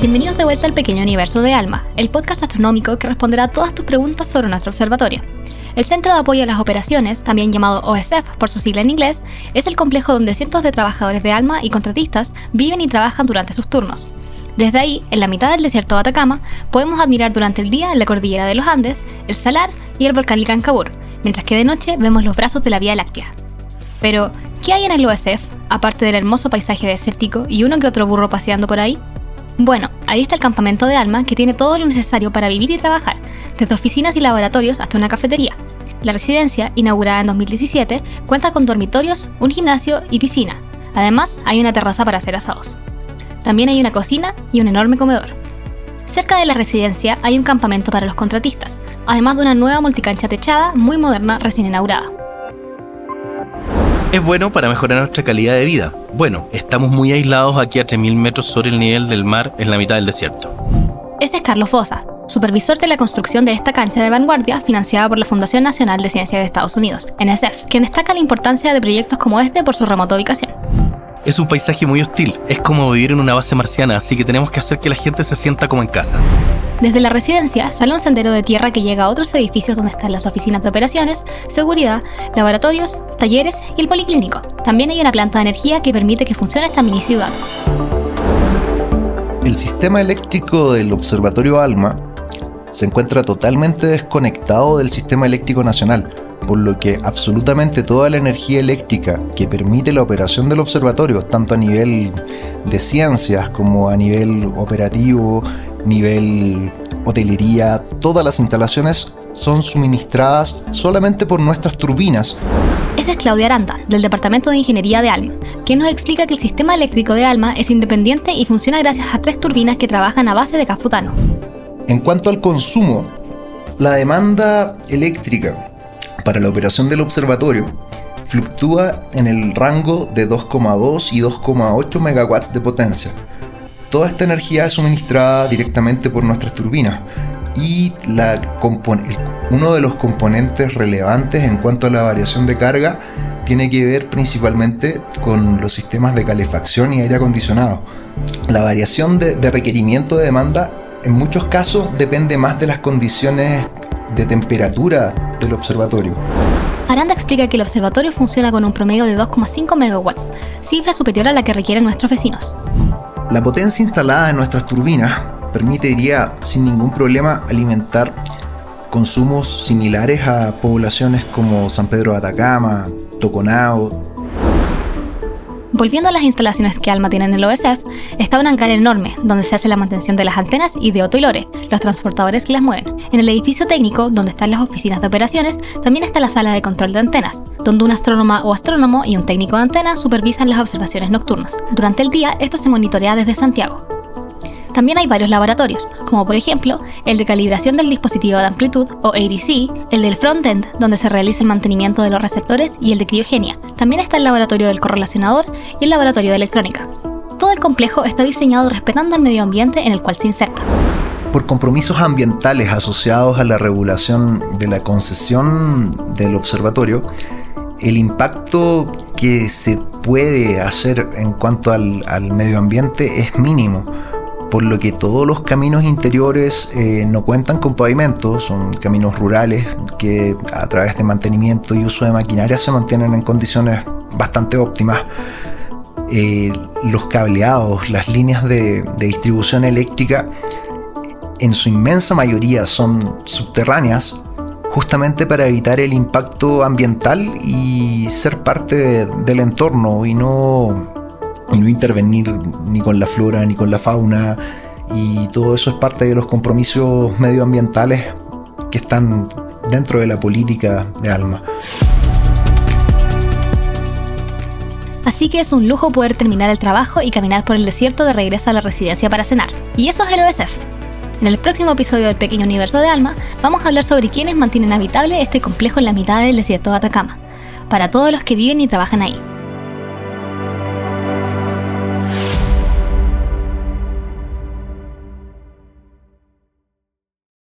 Bienvenidos de vuelta al pequeño universo de Alma, el podcast astronómico que responderá a todas tus preguntas sobre nuestro observatorio. El Centro de Apoyo a las Operaciones, también llamado OSF por su sigla en inglés, es el complejo donde cientos de trabajadores de Alma y contratistas viven y trabajan durante sus turnos. Desde ahí, en la mitad del desierto de Atacama, podemos admirar durante el día la cordillera de los Andes, el Salar y el volcán Ilkancabur, mientras que de noche vemos los brazos de la Vía Láctea. Pero, ¿qué hay en el OSF, aparte del hermoso paisaje desértico y uno que otro burro paseando por ahí? Bueno, ahí está el campamento de Alma que tiene todo lo necesario para vivir y trabajar, desde oficinas y laboratorios hasta una cafetería. La residencia, inaugurada en 2017, cuenta con dormitorios, un gimnasio y piscina. Además, hay una terraza para hacer asados. También hay una cocina y un enorme comedor. Cerca de la residencia hay un campamento para los contratistas, además de una nueva multicancha techada muy moderna recién inaugurada. Es bueno para mejorar nuestra calidad de vida. Bueno, estamos muy aislados aquí a 3.000 metros sobre el nivel del mar en la mitad del desierto. Ese es Carlos Fosa, supervisor de la construcción de esta cancha de vanguardia financiada por la Fundación Nacional de Ciencias de Estados Unidos, NSF, quien destaca la importancia de proyectos como este por su remota ubicación. Es un paisaje muy hostil, es como vivir en una base marciana, así que tenemos que hacer que la gente se sienta como en casa. Desde la residencia sale un sendero de tierra que llega a otros edificios donde están las oficinas de operaciones, seguridad, laboratorios, talleres y el policlínico. También hay una planta de energía que permite que funcione esta mini ciudad. El sistema eléctrico del Observatorio ALMA se encuentra totalmente desconectado del sistema eléctrico nacional, por lo que absolutamente toda la energía eléctrica que permite la operación del observatorio, tanto a nivel de ciencias como a nivel operativo, nivel hotelería, todas las instalaciones son suministradas solamente por nuestras turbinas. Esa es Claudia Aranda, del Departamento de Ingeniería de ALMA, que nos explica que el sistema eléctrico de ALMA es independiente y funciona gracias a tres turbinas que trabajan a base de cafutano. En cuanto al consumo, la demanda eléctrica para la operación del observatorio fluctúa en el rango de 2,2 y 2,8 megawatts de potencia, Toda esta energía es suministrada directamente por nuestras turbinas y uno de los componentes relevantes en cuanto a la variación de carga tiene que ver principalmente con los sistemas de calefacción y aire acondicionado. La variación de requerimiento de demanda en muchos casos depende más de las condiciones de temperatura del observatorio. Aranda explica que el observatorio funciona con un promedio de 2,5 megawatts, cifra superior a la que requieren nuestros vecinos. La potencia instalada en nuestras turbinas permitiría sin ningún problema alimentar consumos similares a poblaciones como San Pedro de Atacama, Toconao, Volviendo a las instalaciones que Alma tiene en el OSF, está un hangar enorme donde se hace la mantención de las antenas y de Otto los transportadores que las mueven. En el edificio técnico, donde están las oficinas de operaciones, también está la sala de control de antenas, donde un astrónoma o astrónomo y un técnico de antena supervisan las observaciones nocturnas. Durante el día, esto se monitorea desde Santiago. También hay varios laboratorios, como por ejemplo el de calibración del dispositivo de amplitud o ADC, el del frontend, donde se realiza el mantenimiento de los receptores, y el de criogenia. También está el laboratorio del correlacionador y el laboratorio de electrónica. Todo el complejo está diseñado respetando el medio ambiente en el cual se inserta. Por compromisos ambientales asociados a la regulación de la concesión del observatorio, el impacto que se puede hacer en cuanto al, al medio ambiente es mínimo por lo que todos los caminos interiores eh, no cuentan con pavimento, son caminos rurales que a través de mantenimiento y uso de maquinaria se mantienen en condiciones bastante óptimas. Eh, los cableados, las líneas de, de distribución eléctrica, en su inmensa mayoría son subterráneas, justamente para evitar el impacto ambiental y ser parte del entorno y no y no intervenir ni con la flora ni con la fauna y todo eso es parte de los compromisos medioambientales que están dentro de la política de Alma. Así que es un lujo poder terminar el trabajo y caminar por el desierto de regreso a la residencia para cenar. Y eso es el OSF. En el próximo episodio del Pequeño Universo de Alma, vamos a hablar sobre quiénes mantienen habitable este complejo en la mitad del desierto de Atacama, para todos los que viven y trabajan ahí.